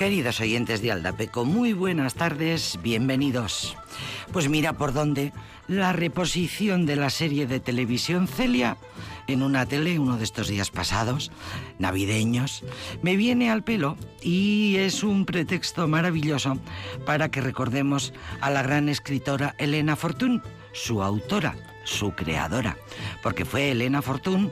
Queridos oyentes de Aldapeco, muy buenas tardes, bienvenidos. Pues mira por dónde la reposición de la serie de televisión Celia en una tele uno de estos días pasados, navideños, me viene al pelo y es un pretexto maravilloso para que recordemos a la gran escritora Elena Fortún, su autora, su creadora, porque fue Elena Fortún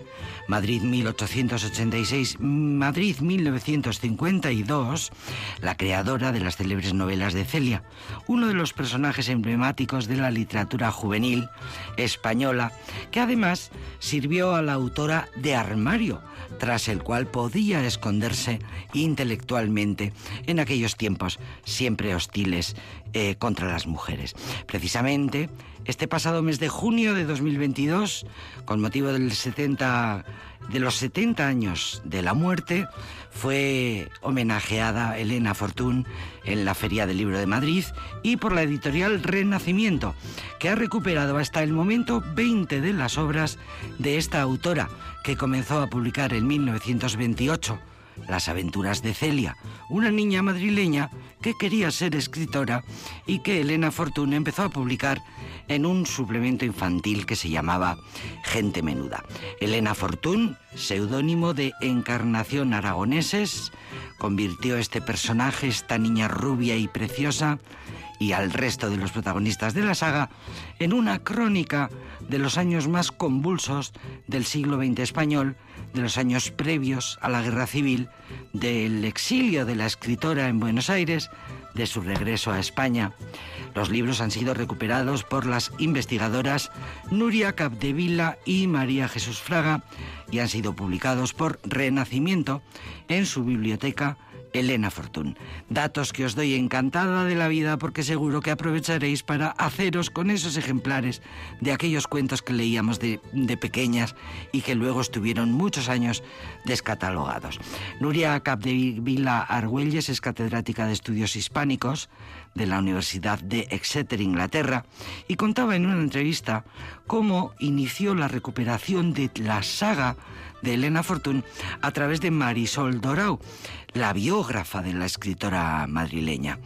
Madrid 1886, Madrid 1952, la creadora de las célebres novelas de Celia, uno de los personajes emblemáticos de la literatura juvenil española, que además sirvió a la autora de armario, tras el cual podía esconderse intelectualmente en aquellos tiempos siempre hostiles eh, contra las mujeres. Precisamente, este pasado mes de junio de 2022, con motivo del 70 de los 70 años de la muerte, fue homenajeada Elena Fortún en la Feria del Libro de Madrid y por la editorial Renacimiento, que ha recuperado hasta el momento 20 de las obras de esta autora, que comenzó a publicar en 1928 las aventuras de Celia, una niña madrileña que quería ser escritora y que Elena Fortún empezó a publicar en un suplemento infantil que se llamaba Gente Menuda. Elena Fortún, seudónimo de Encarnación Aragoneses, convirtió este personaje, esta niña rubia y preciosa, y al resto de los protagonistas de la saga en una crónica de los años más convulsos del siglo XX español, de los años previos a la guerra civil, del exilio de la escritora en Buenos Aires, de su regreso a España. Los libros han sido recuperados por las investigadoras Nuria Capdevila y María Jesús Fraga y han sido publicados por Renacimiento en su biblioteca Elena Fortún. Datos que os doy encantada de la vida porque seguro que aprovecharéis para haceros con esos ejemplares de aquellos cuentos que leíamos de, pequeñas y que luego estuvieron muchos años descatalogados. Nuria Capdevila Argüelles es catedrática de estudios hispánicos de la Universidad de Exeter, Inglaterra, y contaba en una entrevista cómo inició la recuperación de la saga de Elena Fortún a través de Marisol Dorau, la biógrafa de la escritora madrileña.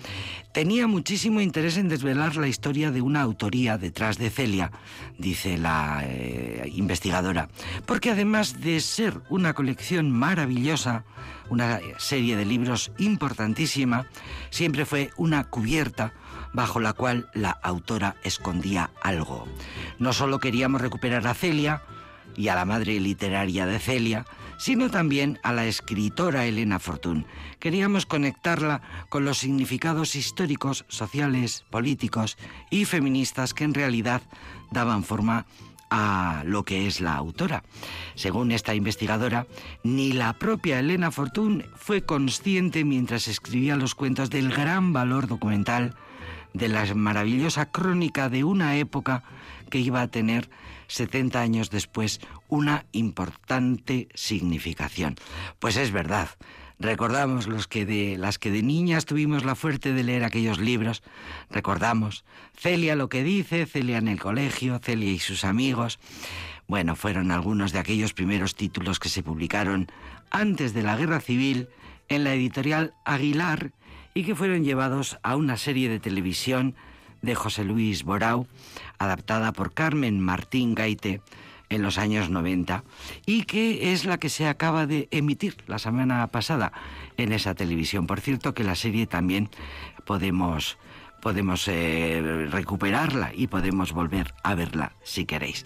Tenía muchísimo interés en desvelar la historia de una autoría detrás de Celia, dice la eh, investigadora, porque además de ser una colección maravillosa, una serie de libros importantísima, siempre fue una cubierta bajo la cual la autora escondía algo. No solo queríamos recuperar a Celia, y a la madre literaria de Celia, sino también a la escritora Elena Fortún. Queríamos conectarla con los significados históricos, sociales, políticos y feministas que en realidad daban forma a lo que es la autora. Según esta investigadora, ni la propia Elena Fortún fue consciente mientras escribía los cuentos del gran valor documental de la maravillosa crónica de una época que iba a tener 70 años después una importante significación. Pues es verdad. Recordamos los que de las que de niñas tuvimos la fuerte de leer aquellos libros, recordamos Celia lo que dice, Celia en el colegio, Celia y sus amigos. Bueno, fueron algunos de aquellos primeros títulos que se publicaron antes de la Guerra Civil en la editorial Aguilar y que fueron llevados a una serie de televisión de José Luis Borau, adaptada por Carmen Martín Gaite en los años 90 y que es la que se acaba de emitir la semana pasada en esa televisión. Por cierto que la serie también podemos podemos eh, recuperarla y podemos volver a verla si queréis.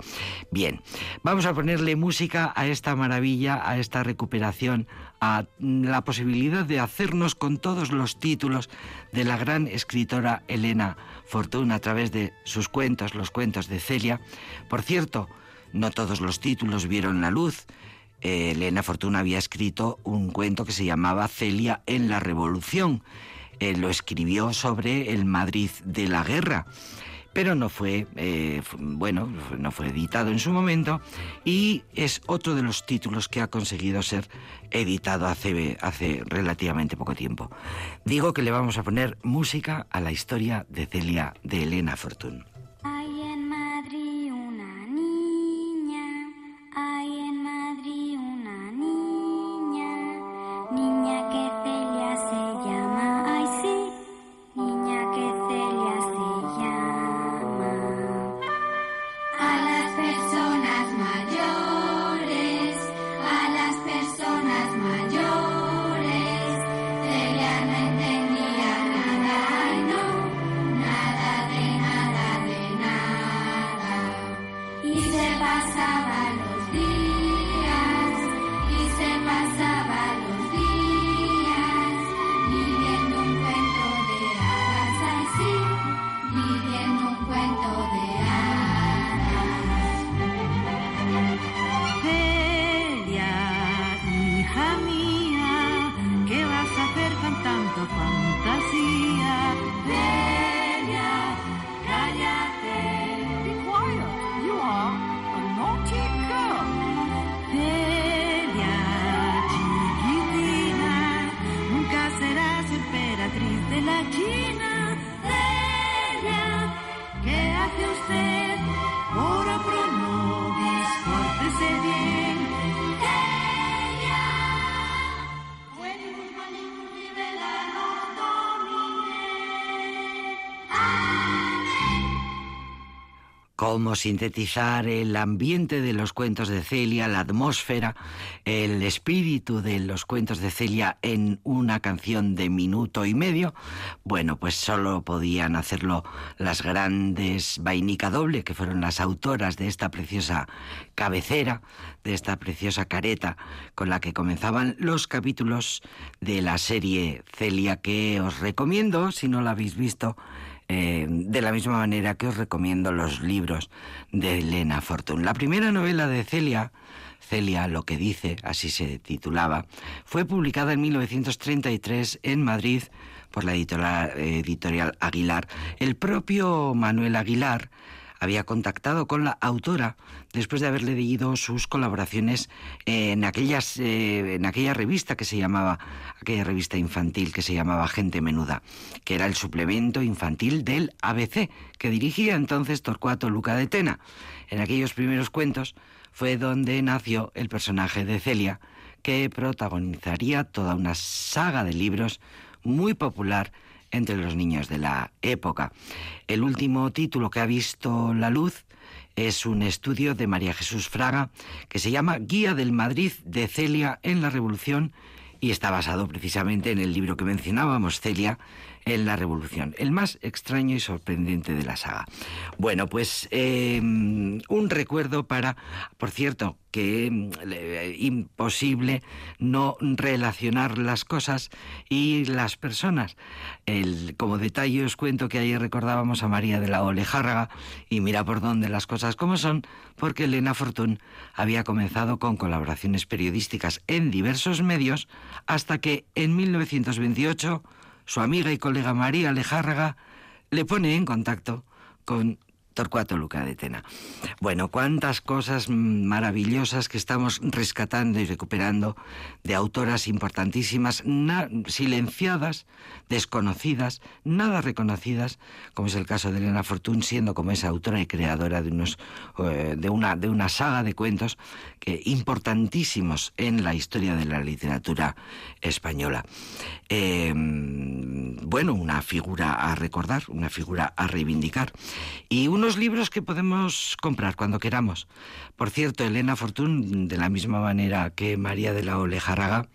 Bien, vamos a ponerle música a esta maravilla, a esta recuperación, a la posibilidad de hacernos con todos los títulos de la gran escritora Elena Fortuna a través de sus cuentos, los cuentos de Celia. Por cierto, no todos los títulos vieron la luz. Eh, Elena Fortuna había escrito un cuento que se llamaba Celia en la Revolución lo escribió sobre el Madrid de la guerra pero no fue, eh, bueno, no fue editado en su momento y es otro de los títulos que ha conseguido ser editado hace, hace relativamente poco tiempo. Digo que le vamos a poner música a la historia de Celia de Elena Fortún. Sintetizar el ambiente de los cuentos de Celia, la atmósfera, el espíritu de los cuentos de Celia en una canción de minuto y medio. Bueno, pues solo podían hacerlo las grandes Vainica Doble, que fueron las autoras de esta preciosa cabecera, de esta preciosa careta con la que comenzaban los capítulos de la serie Celia, que os recomiendo, si no la habéis visto, eh, de la misma manera que os recomiendo los libros de Elena Fortune. La primera novela de Celia, Celia lo que dice, así se titulaba, fue publicada en 1933 en Madrid por la editorial, editorial Aguilar. El propio Manuel Aguilar había contactado con la autora después de haberle leído sus colaboraciones en, aquellas, eh, en aquella revista que se llamaba, aquella revista infantil que se llamaba Gente Menuda, que era el suplemento infantil del ABC, que dirigía entonces Torcuato Luca de Tena. En aquellos primeros cuentos fue donde nació el personaje de Celia, que protagonizaría toda una saga de libros muy popular entre los niños de la época. El último título que ha visto la luz es un estudio de María Jesús Fraga que se llama Guía del Madrid de Celia en la Revolución y está basado precisamente en el libro que mencionábamos, Celia, en la Revolución, el más extraño y sorprendente de la saga. Bueno, pues em, un recuerdo para, por cierto, que em, imposible no relacionar las cosas y las personas. Como detalle os cuento que ayer recordábamos a María de la Olejárraga y mira por dónde las cosas como son, porque Elena Fortún había comenzado con colaboraciones periodísticas en diversos medios hasta que en 1928 su amiga y colega María Alejárraga le pone en contacto con Torcuato Luca de Tena. Bueno, cuántas cosas maravillosas que estamos rescatando y recuperando de autoras importantísimas, silenciadas, desconocidas, nada reconocidas, como es el caso de Elena Fortún, siendo como esa autora y creadora de, unos, eh, de, una, de una saga de cuentos que, importantísimos en la historia de la literatura española. Em, bueno, una figura a recordar, una figura a reivindicar. Y uno libros que podemos comprar cuando queramos. Por cierto, Elena Fortún, de la misma manera que María de la Olejaraga,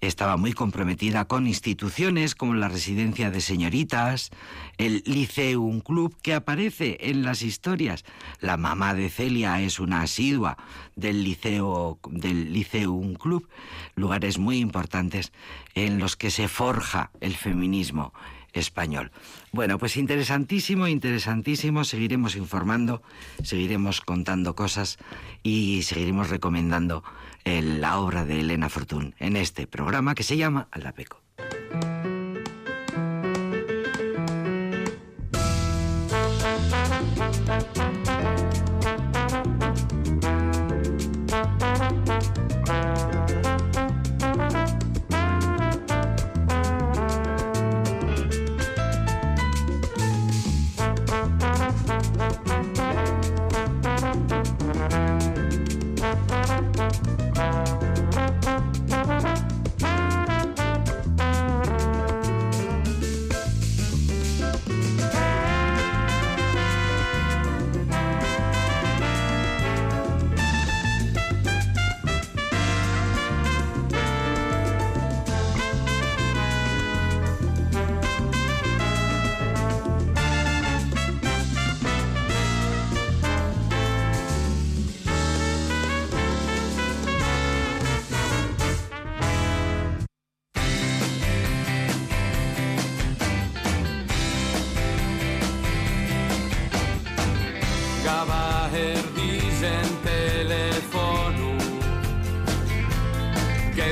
estaba muy comprometida con instituciones como la Residencia de Señoritas, el Liceum Club, que aparece en las historias. La mamá de Celia es una asidua del Liceo, del Liceum Club, lugares muy importantes en los que se forja el feminismo español. Bueno, pues interesantísimo, interesantísimo. Seguiremos informando, seguiremos contando cosas y seguiremos recomendando eh, la obra de Elena Fortún en este programa que se llama Alapeco.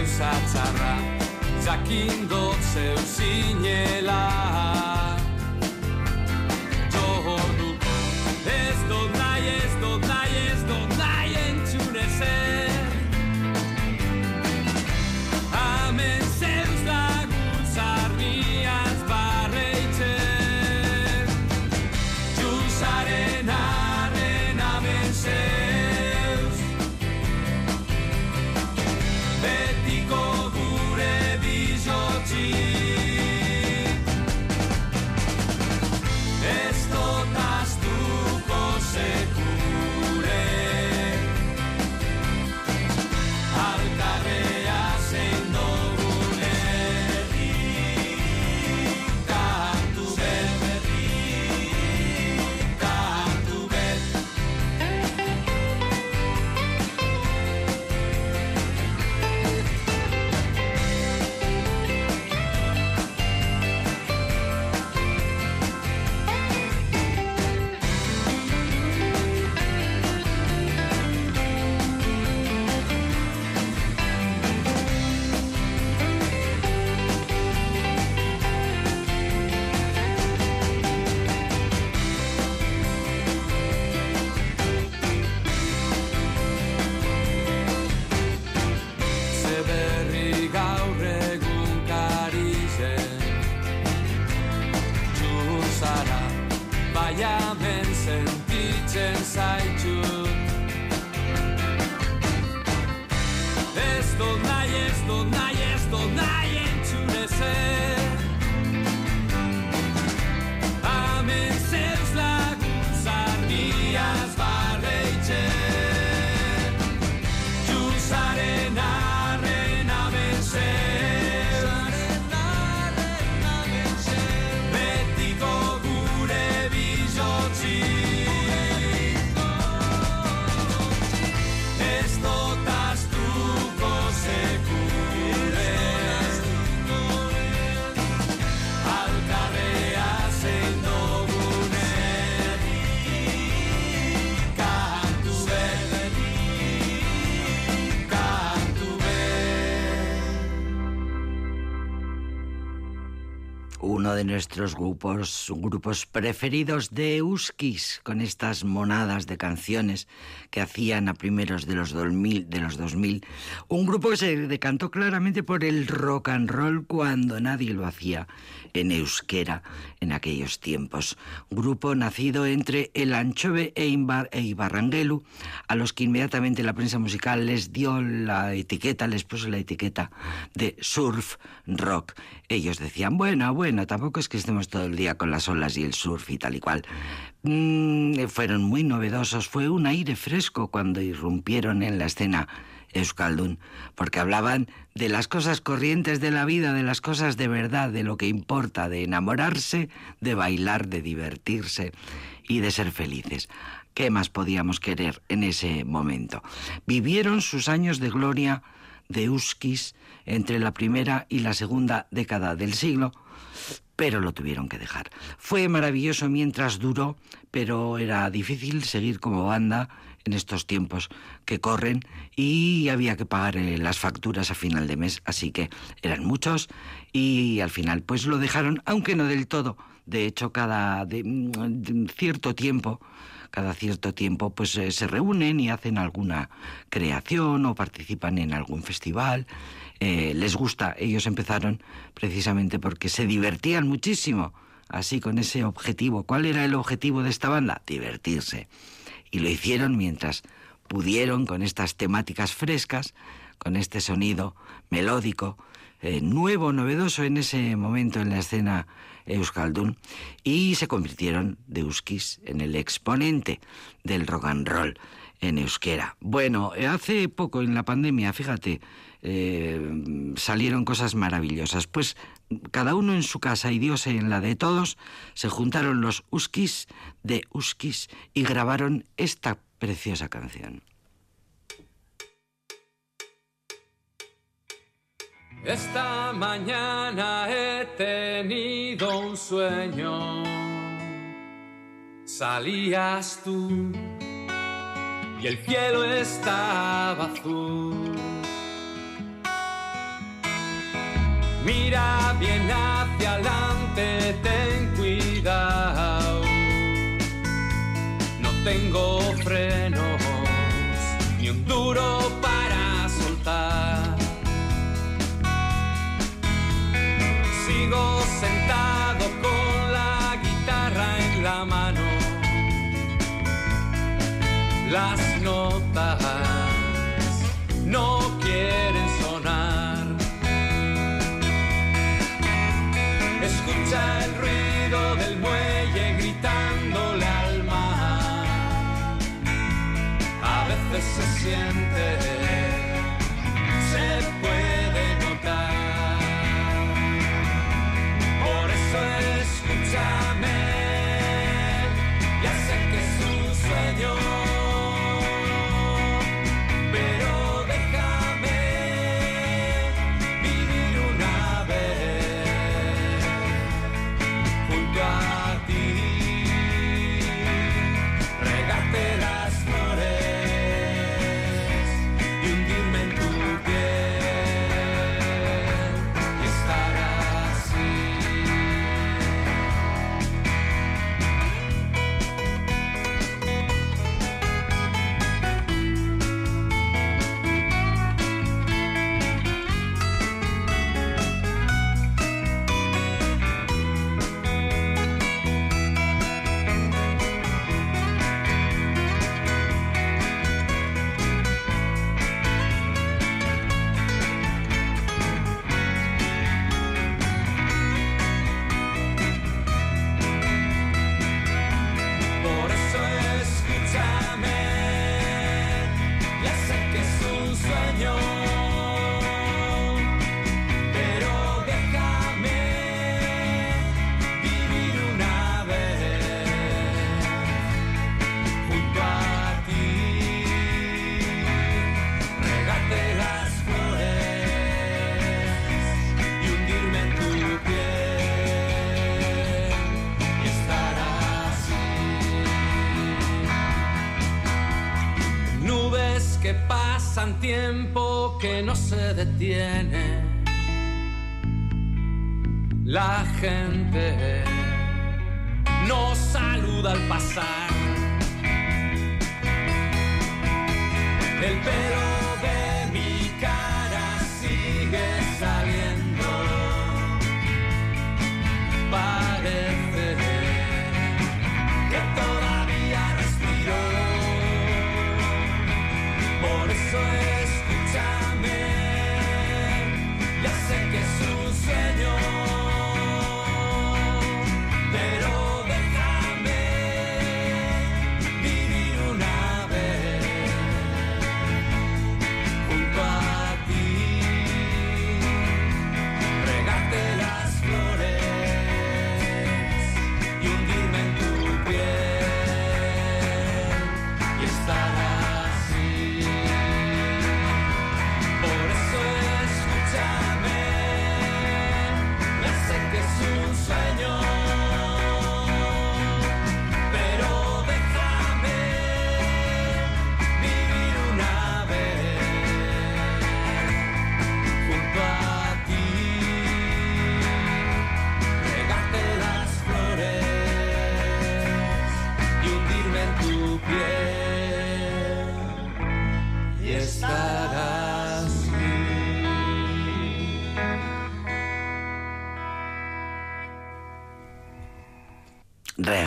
gauza txarra, jakin dotzeu zinela. najeżdżą, najeżdżą, najeżdżą. Zinela de nuestros grupos, grupos preferidos de Euskis, con estas monadas de canciones que hacían a primeros de los 2000, de los 2000. Un grupo que se decantó claramente por el rock and roll cuando nadie lo hacía en euskera en aquellos tiempos. Grupo nacido entre el Anchove e, e Ibarranguelu, a los que inmediatamente la prensa musical les dio la etiqueta, les puso la etiqueta de surf rock. Ellos decían, bueno, bueno, tampoco es que estemos todo el día con las olas y el surf y tal y cual. Mm, fueron muy novedosos, fue un aire fresco cuando irrumpieron en la escena Euskaldun, porque hablaban de las cosas corrientes de la vida, de las cosas de verdad, de lo que importa, de enamorarse, de bailar, de divertirse y de ser felices. ¿Qué más podíamos querer en ese momento? Vivieron sus años de gloria de Euskis entre la primera y la segunda década del siglo, pero lo tuvieron que dejar. Fue maravilloso mientras duró, pero era difícil seguir como banda en estos tiempos que corren y había que pagar eh, las facturas a final de mes, así que eran muchos y al final pues lo dejaron, aunque no del todo. De hecho, cada cierto tiempo cada cierto tiempo pues eh, se reúnen y hacen alguna creación o participan en algún festival. Eh, les gusta, ellos empezaron precisamente porque se divertían muchísimo, así con ese objetivo. ¿Cuál era el objetivo de esta banda? Divertirse. Y lo hicieron mientras pudieron con estas temáticas frescas, con este sonido melódico, eh, nuevo, novedoso en ese momento en la escena Euskaldun y se convirtieron de Euskis en el exponente del rock and roll en euskera. Bueno, hace poco en la pandemia, fíjate, eh, salieron cosas maravillosas. Pues cada uno en su casa y Dios en la de todos, se juntaron los Uskis de Uskis y grabaron esta preciosa canción. Esta mañana he tenido un sueño. Salías tú y el cielo estaba azul. Mira bien hacia adelante, ten cuidado. No tengo frenos, ni un duro para soltar. Sigo sentado con la guitarra en la mano. Las notas no veces se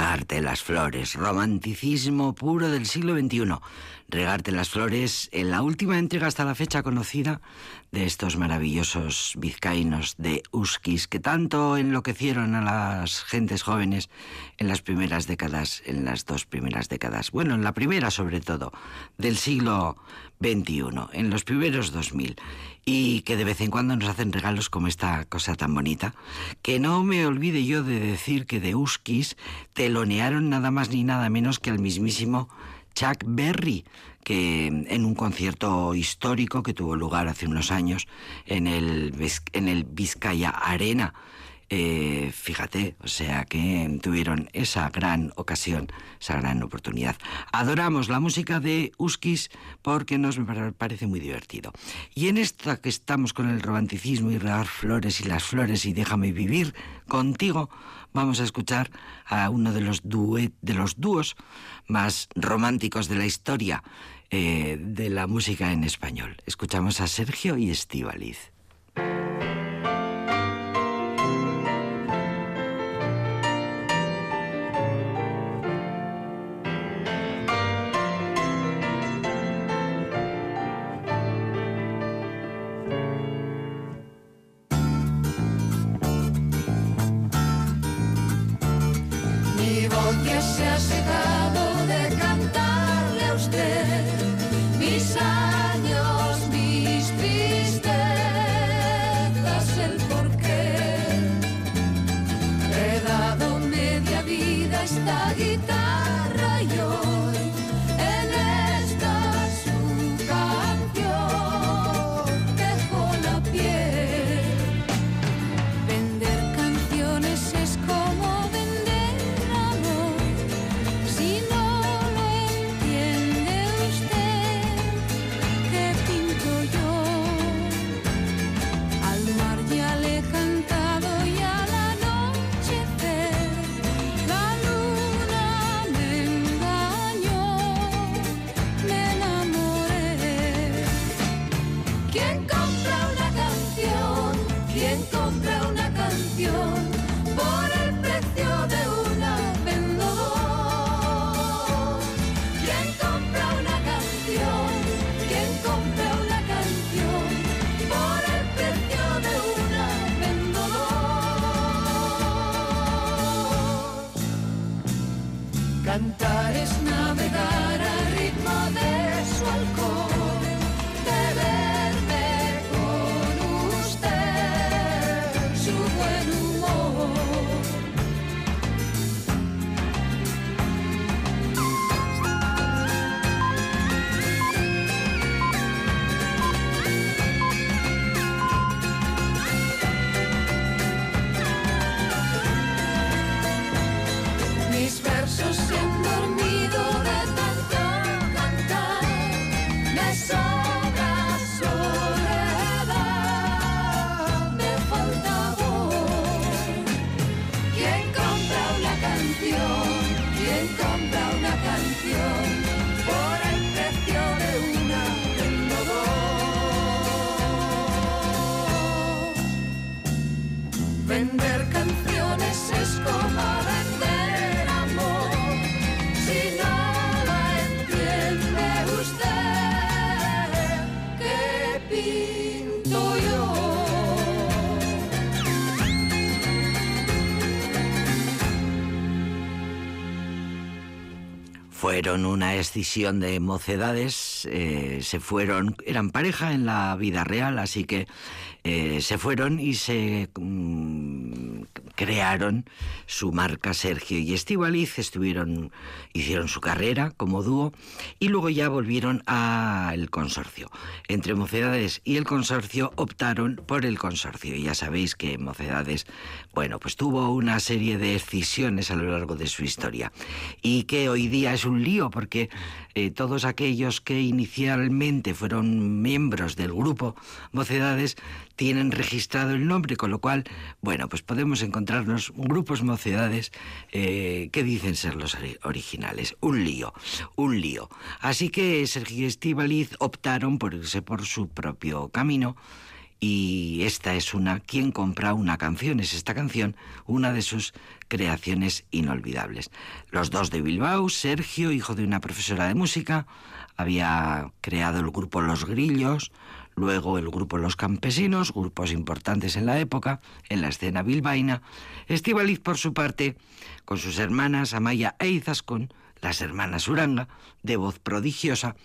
Regarte las flores, romanticismo puro del siglo XXI. Regarte las flores en la última entrega hasta la fecha conocida de estos maravillosos vizcaínos de Uskis que tanto enloquecieron a las gentes jóvenes en las primeras décadas, en las dos primeras décadas, bueno, en la primera sobre todo, del siglo XXI, en los primeros 2000 y que de vez en cuando nos hacen regalos como esta cosa tan bonita. Que no me olvide yo de decir que de Uskis telonearon nada más ni nada menos que al mismísimo Chuck Berry, que en un concierto histórico que tuvo lugar hace unos años en el, en el Vizcaya Arena, Eh, fíjate, o sea que tuvieron esa gran ocasión, esa gran oportunidad. Adoramos la música de Uskis porque nos parece muy divertido. Y en esta que estamos con el romanticismo y regar flores y las flores y déjame vivir contigo, vamos a escuchar a uno de los, duet, de los dúos más románticos de la historia eh, de la música en español. Escuchamos a Sergio y Estíbaliz. Cantar es nada. Fueron una escisión de mocedades, eh, se fueron, eran pareja en la vida real, así que eh, se fueron y se mm, crearon su marca Sergio y Estivaliz, estuvieron, hicieron su carrera como dúo y luego ya volvieron al consorcio. Entre Mocedades y el consorcio optaron por el consorcio. Y ya sabéis que Mocedades, bueno, pues tuvo una serie de escisiones a lo largo de su historia y que hoy día es un lío porque eh, todos aquellos que inicialmente fueron miembros del grupo Mocedades tienen registrado el nombre, con lo cual, bueno, pues podemos encontrarnos grupos mocedades eh, que dicen ser los originales. Un lío, un lío. Así que Sergio y Estivaliz optaron por irse por su propio camino. Y esta es una, ¿Quién compra una canción? Es esta canción una de sus creaciones inolvidables. Los dos de Bilbao, Sergio, hijo de una profesora de música, había creado el grupo Los Grillos, luego el grupo Los Campesinos, grupos importantes en la época, en la escena bilbaína. Estivaliz, por su parte, con sus hermanas Amaya e Izaskun, las hermanas Uranga, de voz prodigiosa,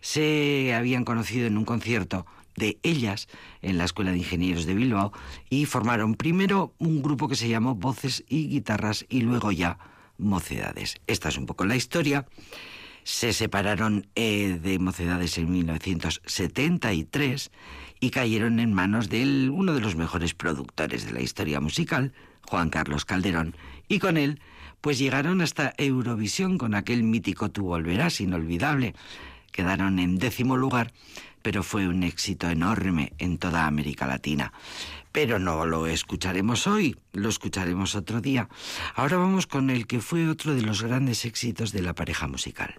se habían conocido en un concierto de ellas en la Escuela de Ingenieros de Bilbao y formaron primero un grupo que se llamó Voces y Guitarras y luego ya Mocedades. Esta es un poco la historia se separaron eh, de Mocedades en 1973 y cayeron en manos de uno de los mejores productores de la historia musical, Juan Carlos Calderón, y con él pues llegaron hasta Eurovisión con aquel mítico Tú volverás, inolvidable. Quedaron en décimo lugar, pero fue un éxito enorme en toda América Latina. Pero no lo escucharemos hoy, lo escucharemos otro día. Ahora vamos con el que fue otro de los grandes éxitos de la pareja musical.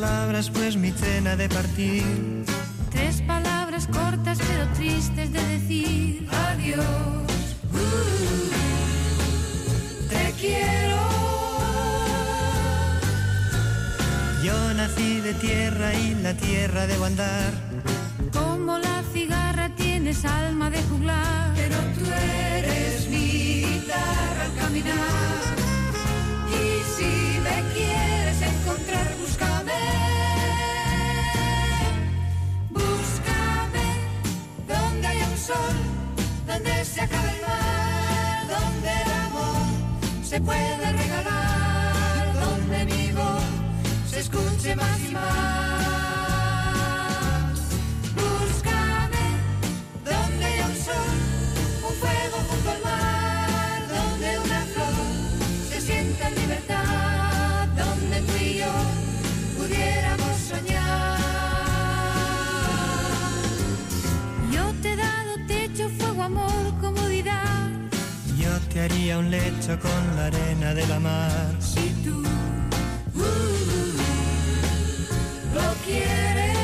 Palabras, pues mi cena de partir. Tres palabras cortas pero tristes de decir. Adiós. Uh, te quiero. Yo nací de tierra y la tierra debo andar. Se puede regalar, donde mi voz se escuche más y más. Haría un lecho con la arena de la mar. Si tú uh, lo quieres.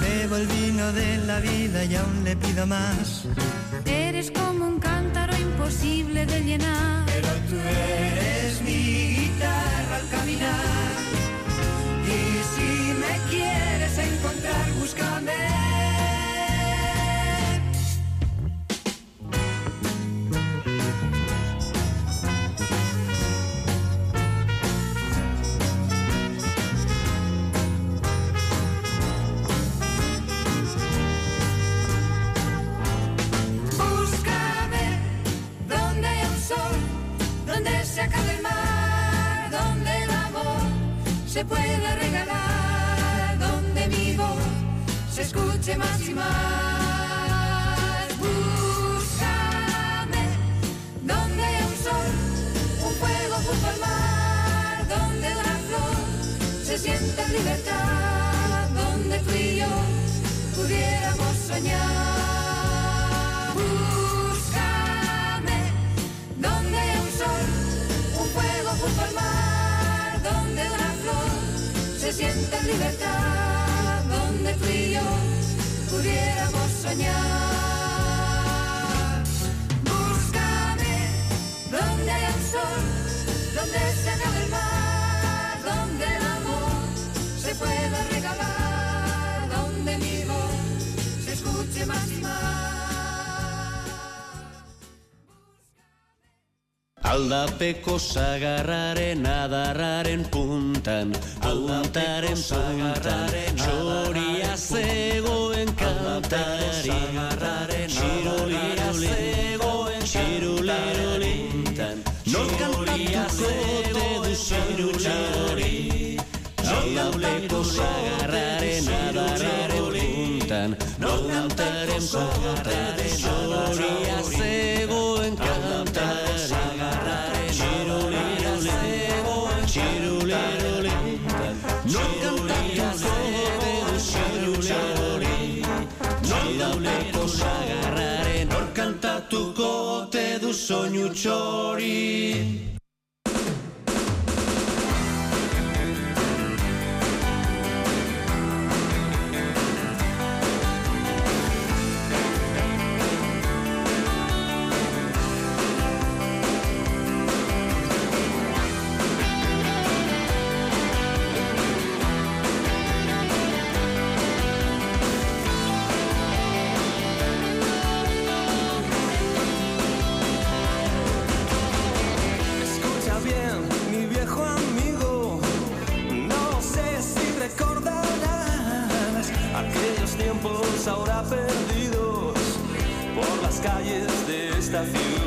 Bebo el vino de la vida y aún le pido más. Eres como un cántaro imposible de llenar. Pero tú eres mi guitarra al caminar. Y si me quieres encontrar, búscame. Búscame se puede regalar, donde mi voz se escuche más y más. Búscame donde un sol, un fuego junto al mar, donde una flor se sienta en libertad, donde tú y yo pudiéramos soñar. En libertad, donde tú y yo pudiéramos soñar. Búscame donde hay un sol, donde se acabe el mar, Aldapeko sagarraren adarraren puntan Puntaren puntan Txoria zegoen kantari Txiruliruli Txiruliruli Nor kantatuko ote du txiruliruli Aldapeko sagarraren adarraren puntan? Puntaren puntan Txoria zegoen kantatuko ote du soinu txori ahora perdidos por las calles de esta ciudad.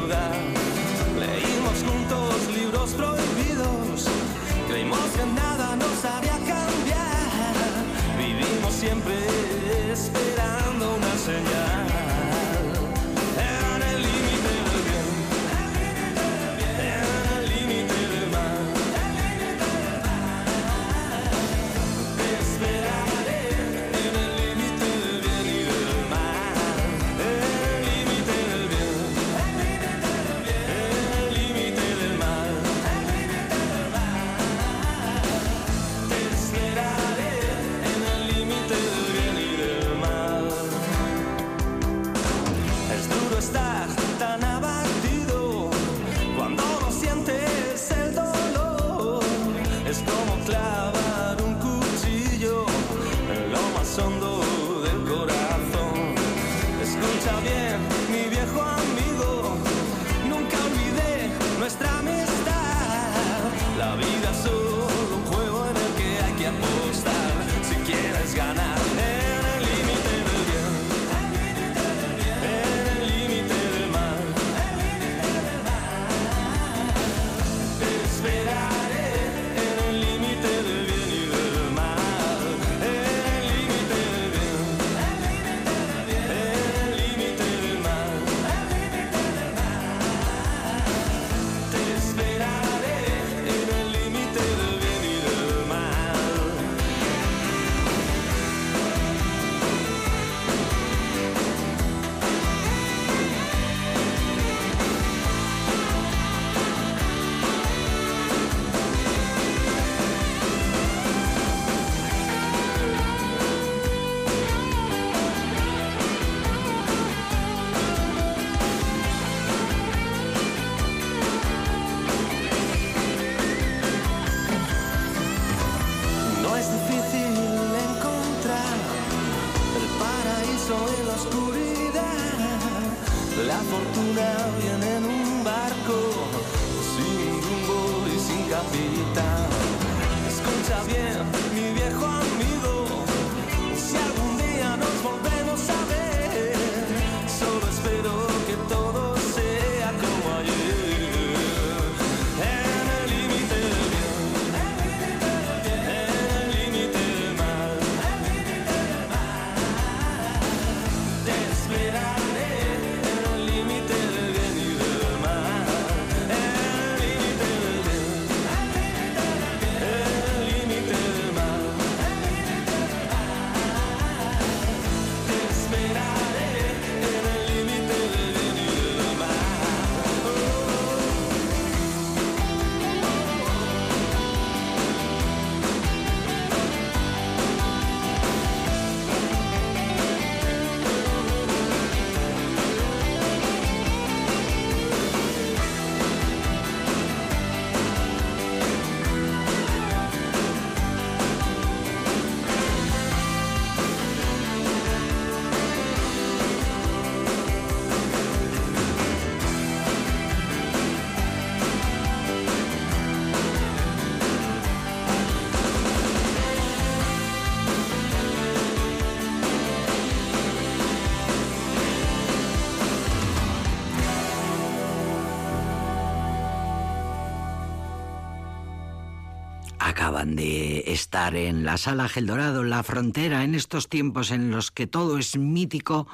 Acaban de estar en la sala Geldorado, la frontera, en estos tiempos en los que todo es mítico,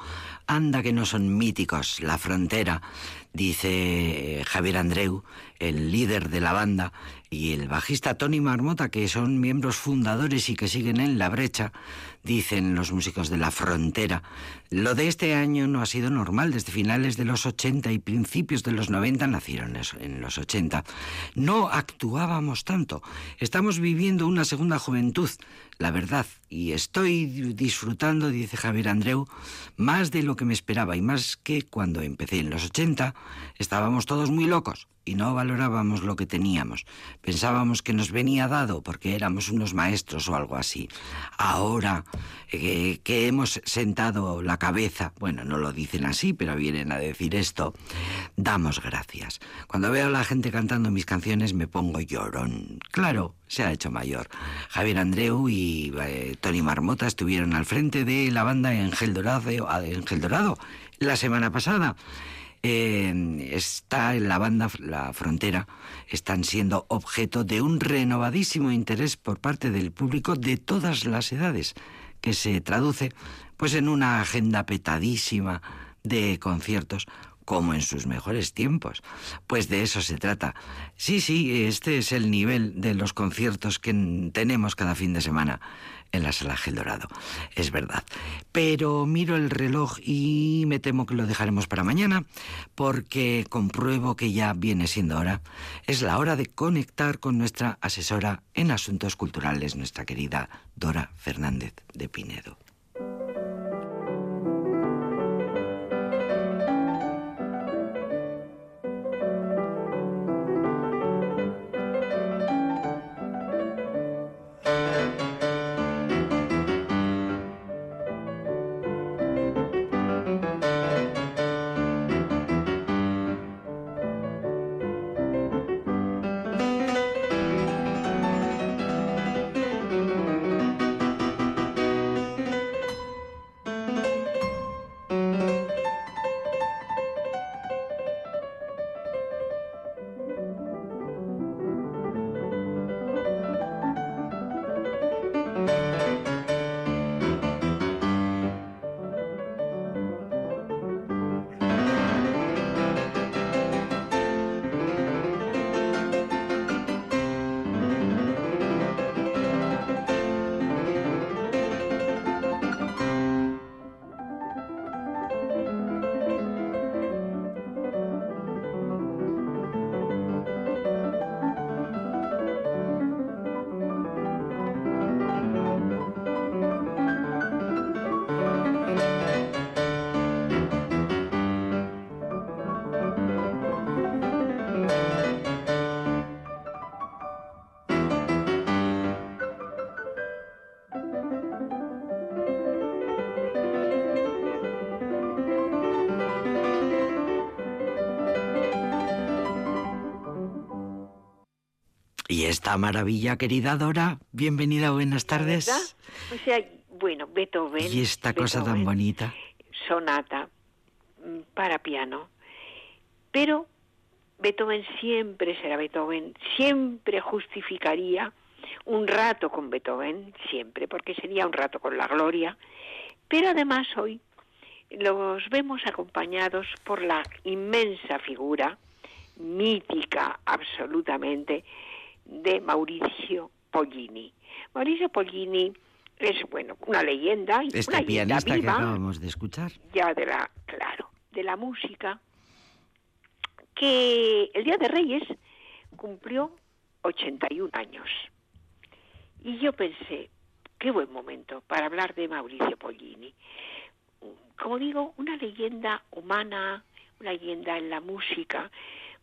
anda que no son míticos, la frontera, dice Javier Andreu, el líder de la banda, y el bajista Tony Marmota, que son miembros fundadores y que siguen en la brecha, dicen los músicos de la frontera. Lo de este año no ha sido normal, desde finales de los 80 y principios de los 90 nacieron en los 80. No actuábamos tanto. Estamos viviendo una segunda juventud, la verdad, y estoy disfrutando, dice Javier Andreu, más de lo que me esperaba y más que cuando empecé en los 80 estábamos todos muy locos. Y no valorábamos lo que teníamos. Pensábamos que nos venía dado porque éramos unos maestros o algo así. Ahora eh, que hemos sentado la cabeza, bueno, no lo dicen así, pero vienen a decir esto, damos gracias. Cuando veo a la gente cantando mis canciones me pongo llorón. Claro, se ha hecho mayor. Javier Andreu y eh, Tony Marmota estuvieron al frente de la banda Engel Engel Dorado la semana pasada está en la banda La Frontera, están siendo objeto de un renovadísimo interés por parte del público de todas las edades, que se traduce pues en una agenda petadísima de conciertos como en sus mejores tiempos. Pues de eso se trata. Sí, sí, este es el nivel de los conciertos que tenemos cada fin de semana en la sala Gel Dorado. Es verdad. Pero miro el reloj y me temo que lo dejaremos para mañana porque compruebo que ya viene siendo hora. Es la hora de conectar con nuestra asesora en asuntos culturales, nuestra querida Dora Fernández de Pinedo. Maravilla, querida Dora. Bienvenida, buenas tardes. O sea, bueno, Beethoven. Y esta cosa tan bonita. Sonata mm, para piano. Pero Beethoven siempre será Beethoven, siempre justificaría un rato con Beethoven, siempre, porque sería un rato con la gloria. Pero además hoy los vemos acompañados por la inmensa figura, mítica absolutamente, de Mauricio Pollini. Mauricio Pollini es bueno una leyenda, este una leyenda pianista que acabamos de escuchar. Ya de la, claro, de la música que el Día de Reyes cumplió 81 años. Y yo pensé, qué buen momento para hablar de Mauricio Pollini. Como digo, una leyenda humana, una leyenda en la música.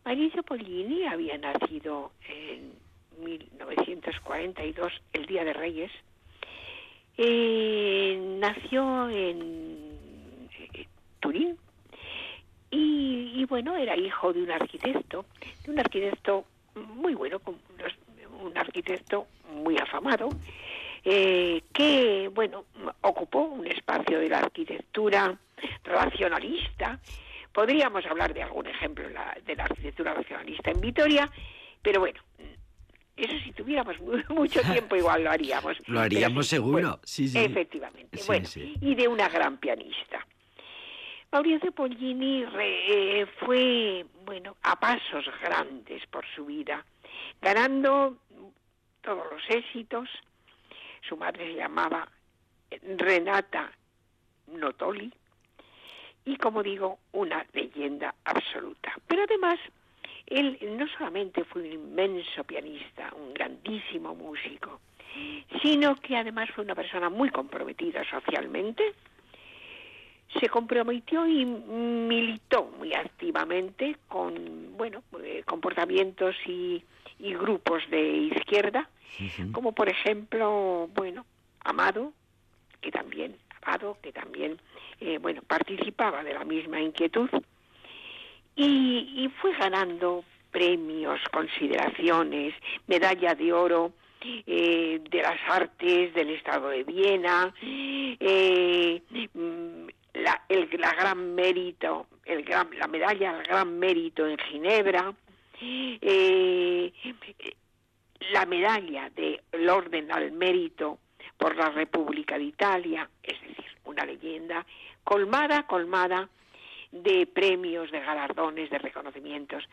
Mauricio Pollini había nacido en 1942, el Día de Reyes, eh, nació en eh, Turín y, bueno, era hijo de un arquitecto, de un arquitecto muy bueno, un arquitecto muy afamado, eh, que, bueno, ocupó un espacio de la arquitectura racionalista. Podríamos hablar de algún ejemplo de la arquitectura racionalista en Vitoria, pero bueno, eso si tuviéramos mucho tiempo igual lo haríamos. lo haríamos seguro, sí, sí. Efectivamente. bueno, y de una gran pianista. Mauricio Pollini eh, fue, bueno, a pasos grandes por su vida, ganando todos los éxitos. Su madre se llamaba Renata Notoli y, como digo, una leyenda absoluta. Pero además él no solamente fue un inmenso pianista, un grandísimo músico, sino que además fue una persona muy comprometida socialmente, se comprometió y militó muy activamente con bueno, eh, comportamientos y, y grupos de izquierda, como por ejemplo, bueno, Amado, que también, Amado, que también, eh, bueno, participaba de la misma inquietud y, y fue ganando premios, consideraciones, medalla de oro eh, de las artes del Estado de Viena, eh, mm, la, el la gran mérito, el gran, la medalla al gran mérito en Ginebra, eh, la medalla del orden al mérito por la República de Italia, es decir, una leyenda colmada, colmada de premios, de galardones, de reconocimientos.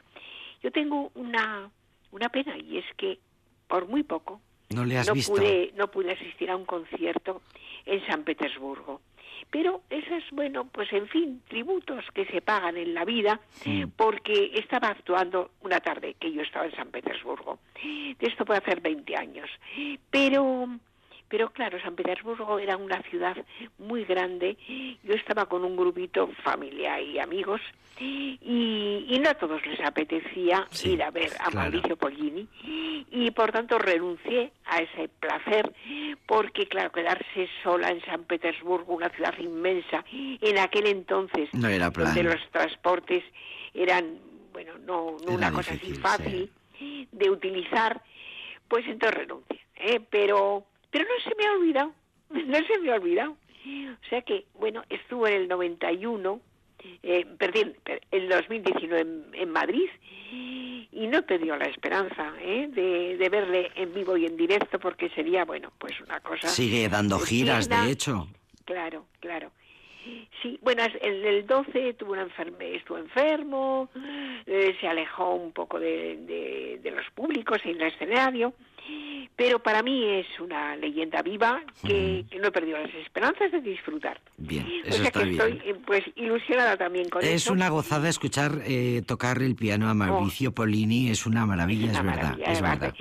Yo tengo una, una pena y es que por muy poco no le has visto. pude no pude asistir a un concierto en San Petersburgo. Pero esas, bueno, pues en fin, tributos que se pagan en la vida Mm. porque estaba actuando una tarde que yo estaba en San Petersburgo. De esto puede hacer 20 años. Pero pero claro, San Petersburgo era una ciudad muy grande. Yo estaba con un grupito familiar y amigos y, y no a todos les apetecía Sí, ir a ver a claro. Mauricio Pollini y por tanto renuncié a ese placer porque claro, quedarse sola en San Petersburgo, una ciudad inmensa, en aquel entonces No era plan. donde los transportes eran, bueno, no, no una cosa así fácil de utilizar, pues entonces renuncié. ¿eh? Pero, pero no se me ha olvidado, no se me ha olvidado. O sea que, bueno, estuvo en el 91, eh, perdí, per- el 2019 en, en Madrid y no he perdido la esperanza ¿eh? de, de verle en vivo y en directo porque sería, bueno, pues una cosa... Sigue dando giras, de hecho. Claro, claro. Sí, bueno, es- el, el 12 tuvo una enferme, estuvo enfermo, eh, se alejó un poco de, de, de los públicos en el escenario, pero para mí es una leyenda viva que, que no he perdido las esperanzas de disfrutar. Bien, o eso sea está que bien. estoy eh, pues ilusionada también con Es eso. una gozada escuchar eh, tocar el piano a Mauricio Polini, es una maravilla, es, una verdad, maravilla, es verdad.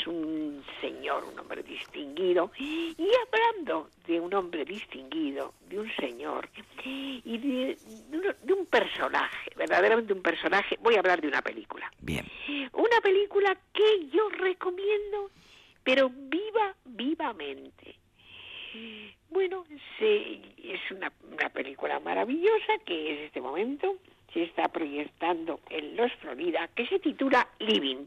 Es un señor, un hombre distinguido. Y hablando de un hombre distinguido, de un señor y de, de un- personaje, verdaderamente un personaje, voy a hablar de una película. Bien, Una película que yo recomiendo, pero viva, vivamente. Bueno, se- es una, una película maravillosa que en este momento se está proyectando en Los Florida, que se titula Living.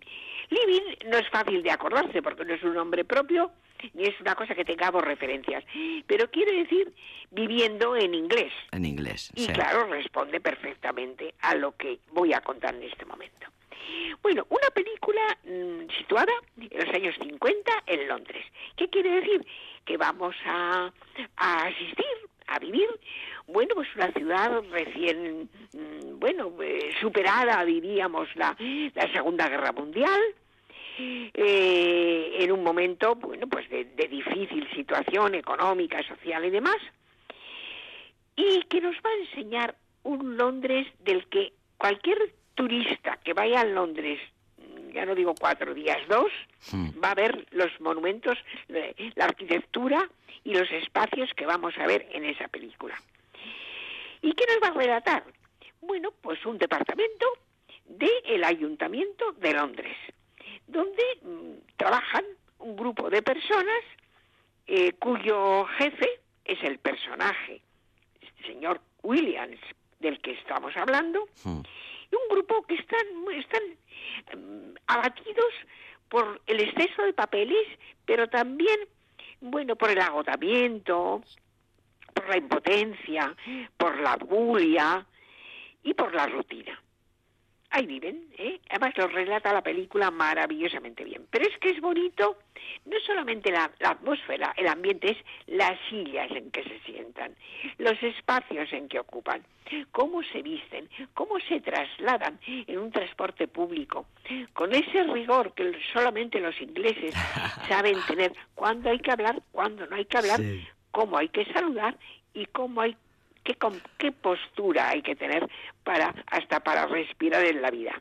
Living no es fácil de acordarse porque no es un nombre propio ni es una cosa que tengamos referencias, pero quiere decir viviendo en inglés. en inglés. Y sí. claro, responde perfectamente a lo que voy a contar en este momento. Bueno, una película mm, situada en los años 50 en Londres. ¿Qué quiere decir? Que vamos a, a asistir, a vivir, bueno, pues una ciudad recién, mm, bueno, eh, superada, diríamos, la, la Segunda Guerra Mundial, eh, en un momento, bueno, pues de, difícil situación económica, social y demás, y que nos va a enseñar un Londres del que cualquier turista que vaya a Londres, ya no digo cuatro días, dos, Mm. va a ver los monumentos, eh, la arquitectura y los espacios que vamos a ver en esa película. ¿Y qué nos va a relatar? Bueno, pues un departamento del Ayuntamiento de Londres, donde mm, trabajan un grupo de personas eh, cuyo jefe es el personaje, este señor Williams, del que estamos hablando, Mm. y un grupo que están, están abatidos por el exceso de papeles, pero también, bueno, por el agotamiento, por la impotencia, por la bulia y por la rutina. Ahí viven, ¿eh? Además lo relata la película maravillosamente bien. Pero es que es bonito no solamente la, la atmósfera, el ambiente, es las sillas en que se sientan, los espacios en que ocupan, cómo se visten, cómo se trasladan en un transporte público, con ese rigor que solamente los ingleses saben tener, cuándo hay que hablar, cuándo no hay que hablar, Sí. cómo hay que saludar y cómo hay qué, qué postura hay que tener para hasta para respirar en la vida.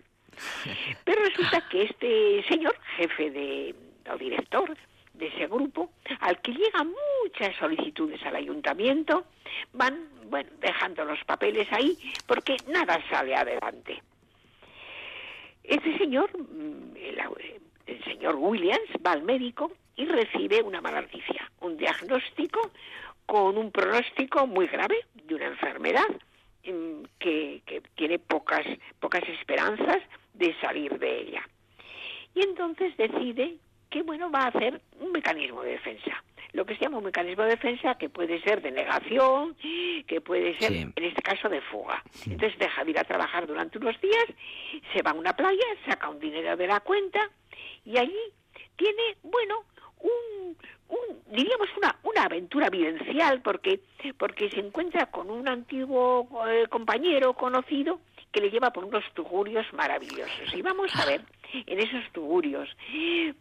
Pero resulta que este señor, jefe de o director de ese grupo, al que llegan muchas solicitudes al ayuntamiento, van bueno, dejando los papeles ahí porque nada sale adelante. Este señor, mm, el, el señor Williams, va al médico y recibe una mala noticia, un diagnóstico con un pronóstico muy grave de una enfermedad mm, que, que tiene pocas, pocas esperanzas de salir de ella. Y entonces decide que bueno va a hacer un mecanismo de defensa lo que se llama un mecanismo de defensa que puede ser de negación, que puede ser, en este caso, de fuga. Entonces deja de ir a trabajar durante unos días, se va a una playa, saca un dinero de la cuenta y allí tiene, bueno, un, un, diríamos una, una aventura vivencial porque, porque se encuentra con un antiguo eh, compañero conocido que le lleva por unos tugurios maravillosos. Y vamos a ver en esos tugurios,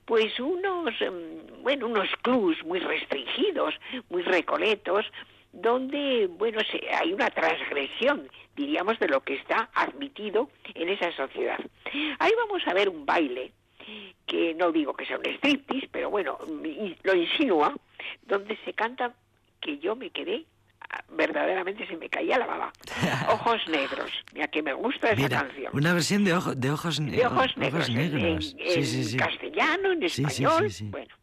pues unos, em, bueno, unos clubs muy restringidos, muy recoletos, donde, bueno, se, hay una transgresión, diríamos, de lo que está admitido en esa sociedad. Ahí vamos a ver un baile, que no digo que sea un striptease, pero bueno, lo insinúa, donde se canta que yo me quedé verdaderamente se me caía la baba. Ojos negros, ya que me gusta esa canción. Una versión de, ojo, de ojos, de ojos negros. En, castellano, en español, bueno.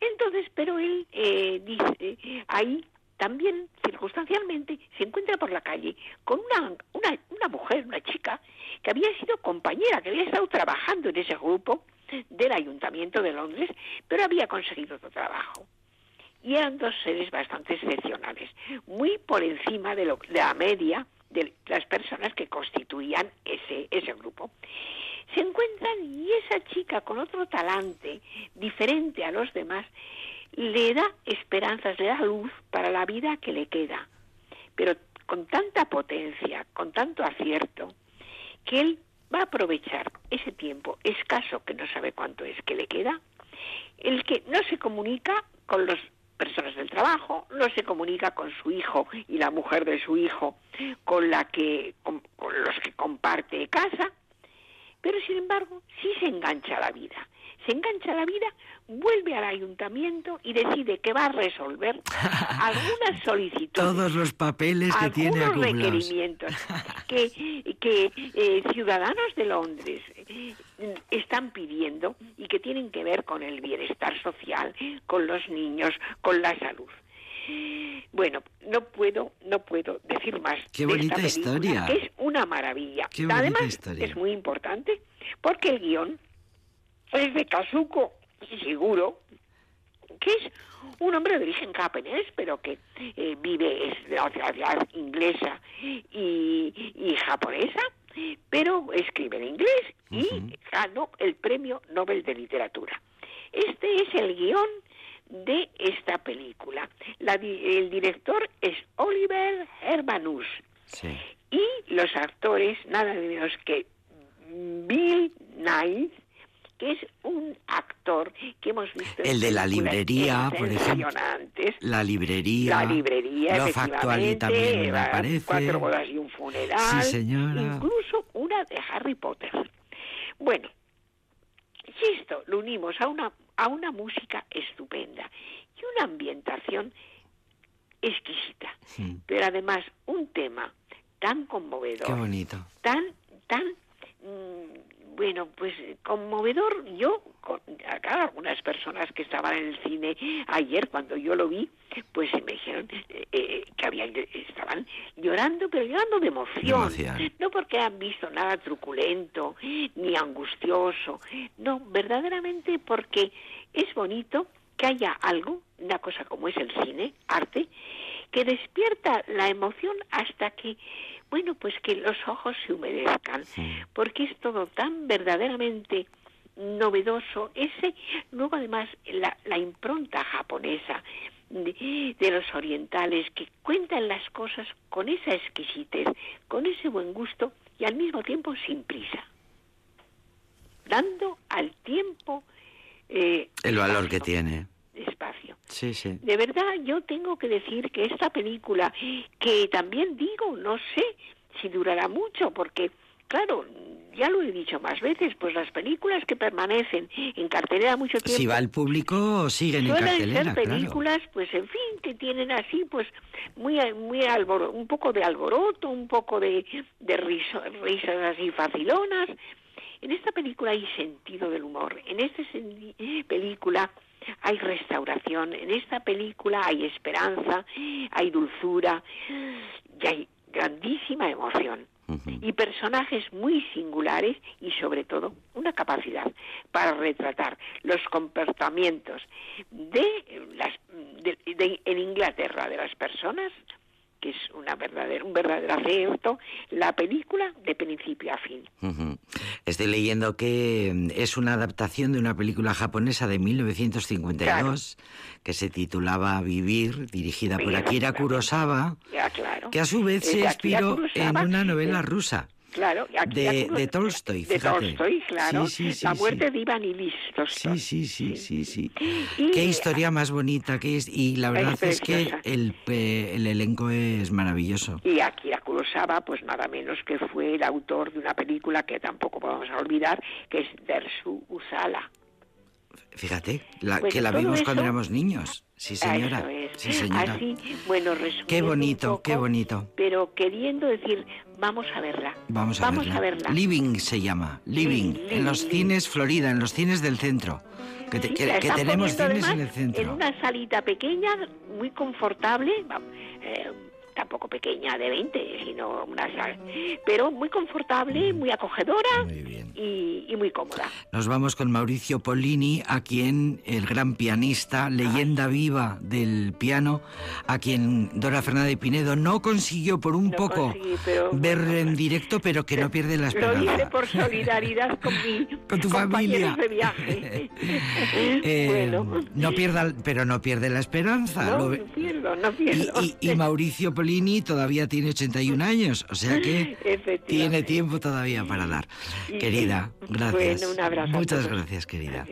Entonces, pero él eh, dice, ahí también circunstancialmente se encuentra por la calle con una, una, una mujer, una chica, que había sido compañera, que había estado trabajando en ese grupo del Ayuntamiento de Londres, pero había conseguido otro trabajo y eran dos seres bastante excepcionales, muy por encima de, lo, de la media de las personas que constituían ese, ese grupo. Se encuentran y esa chica con otro talante diferente a los demás le da esperanzas, le da luz para la vida que le queda, pero con tanta potencia, con tanto acierto, que él va a aprovechar ese tiempo escaso, que no sabe cuánto es que le queda, el que no se comunica con los personas del trabajo, no se comunica con su hijo y la mujer de su hijo con la que con, los que comparte casa, pero sin embargo sí se engancha a la vida. Se engancha la vida, vuelve al ayuntamiento y decide que va a resolver algunas solicitudes. Todos los papeles que tiene acumulados. requerimientos que, que eh, ciudadanos de Londres están pidiendo y que tienen que ver con el bienestar social, con los niños, con la salud. Bueno, no puedo, no puedo decir más. Qué bonita historia. Que es una maravilla. Además, es muy importante porque el guion es de Kazuko seguro que es un hombre de origen japonés, pero que eh, vive es de la ciudad inglesa y, y japonesa pero escribe en inglés y ganó el Premio Nobel de Literatura. Este es el guion de esta película. el director es Oliver Hermanus. Y los actores, nada menos que Bill Knight, que es un actor que hemos visto el de la librería por ejemplo. la librería. La librería lo factual también me parece cuatro bodas y un funeral sí señora. incluso una de Harry Potter. Bueno y esto lo unimos a una a una música estupenda y una ambientación exquisita. Pero además un tema tan conmovedor Qué bonito. tan tan mm, bueno, pues conmovedor. Yo, con, acá algunas personas que estaban en el cine ayer cuando yo lo vi, pues me dijeron eh, eh, que habían, estaban llorando, pero llorando de emoción. No porque han visto nada truculento ni angustioso. No, verdaderamente porque es bonito que haya algo, una cosa como es el cine, arte, que despierta la emoción hasta que bueno, pues que los ojos se humedezcan, porque es todo tan verdaderamente novedoso. Ese, luego además la, la impronta japonesa de, de, los orientales que cuentan las cosas con esa exquisitez, con ese buen gusto y al mismo tiempo sin prisa, dando al tiempo eh, el valor que tiene espacio. Sí, sí. De verdad, yo tengo que decir que esta película, que también digo, no sé si durará mucho, porque, claro, ya lo he dicho más veces, pues las películas que permanecen en cartelera mucho tiempo. Si va el público, siguen en cartelera. ser películas, pues en fin, que tienen así, pues muy, muy un poco de alboroto, un poco de, de risas así facilonas, En esta película hay sentido del humor. En esta película hay restauración. En esta película hay esperanza, hay dulzura y hay grandísima emoción. Y personajes muy singulares y sobre todo una capacidad para retratar los comportamientos de las en Inglaterra de las personas que es una verdadera, un verdadero acierto, la película de principio a fin. Estoy leyendo que mm, es una adaptación de una película japonesa de 1952 que se titulaba Vivir, dirigida por Akira Kurosawa, que a su vez se inspiró en una novela rusa. Claro, de, de, Tolstoy, fíjate. De Tolstoy, claro. la muerte de Iván y Sí, sí, sí, sí, sí. Qué historia más bonita que es. Y la verdad es, que el, el, elenco es maravilloso. Y Akira Kurosawa, pues nada menos que fue el autor de una película que tampoco podemos olvidar, que es Dersu Usala. Fíjate, la, que la vimos cuando éramos niños. Sí, señora. Sí, señora. Así, bueno, Qué bonito, qué bonito. Pero queriendo decir, vamos a verla. Vamos a, verla. Living se llama, Living, en los cines Florida, en los cines del centro. Que, tenemos cines en el centro. En una salita pequeña, muy confortable. Eh, tampoco pequeña de 20, sino una pero muy confortable, muy acogedora Y, muy cómoda. Nos vamos con Mauricio Polini, a quien el gran pianista, leyenda viva del piano, a quien Dora Fernández Pinedo no consiguió por un poco ver en directo, pero que no pierde la esperanza. Lo hice por solidaridad con mi con tu familia de viaje. Eh, no pierda, pero no pierde la esperanza. No, pierdo, no pierdo. y Mauricio Todavía tiene 81 años, o sea que tiene tiempo todavía para dar. Querida, gracias. un abrazo Muchas gracias, querida.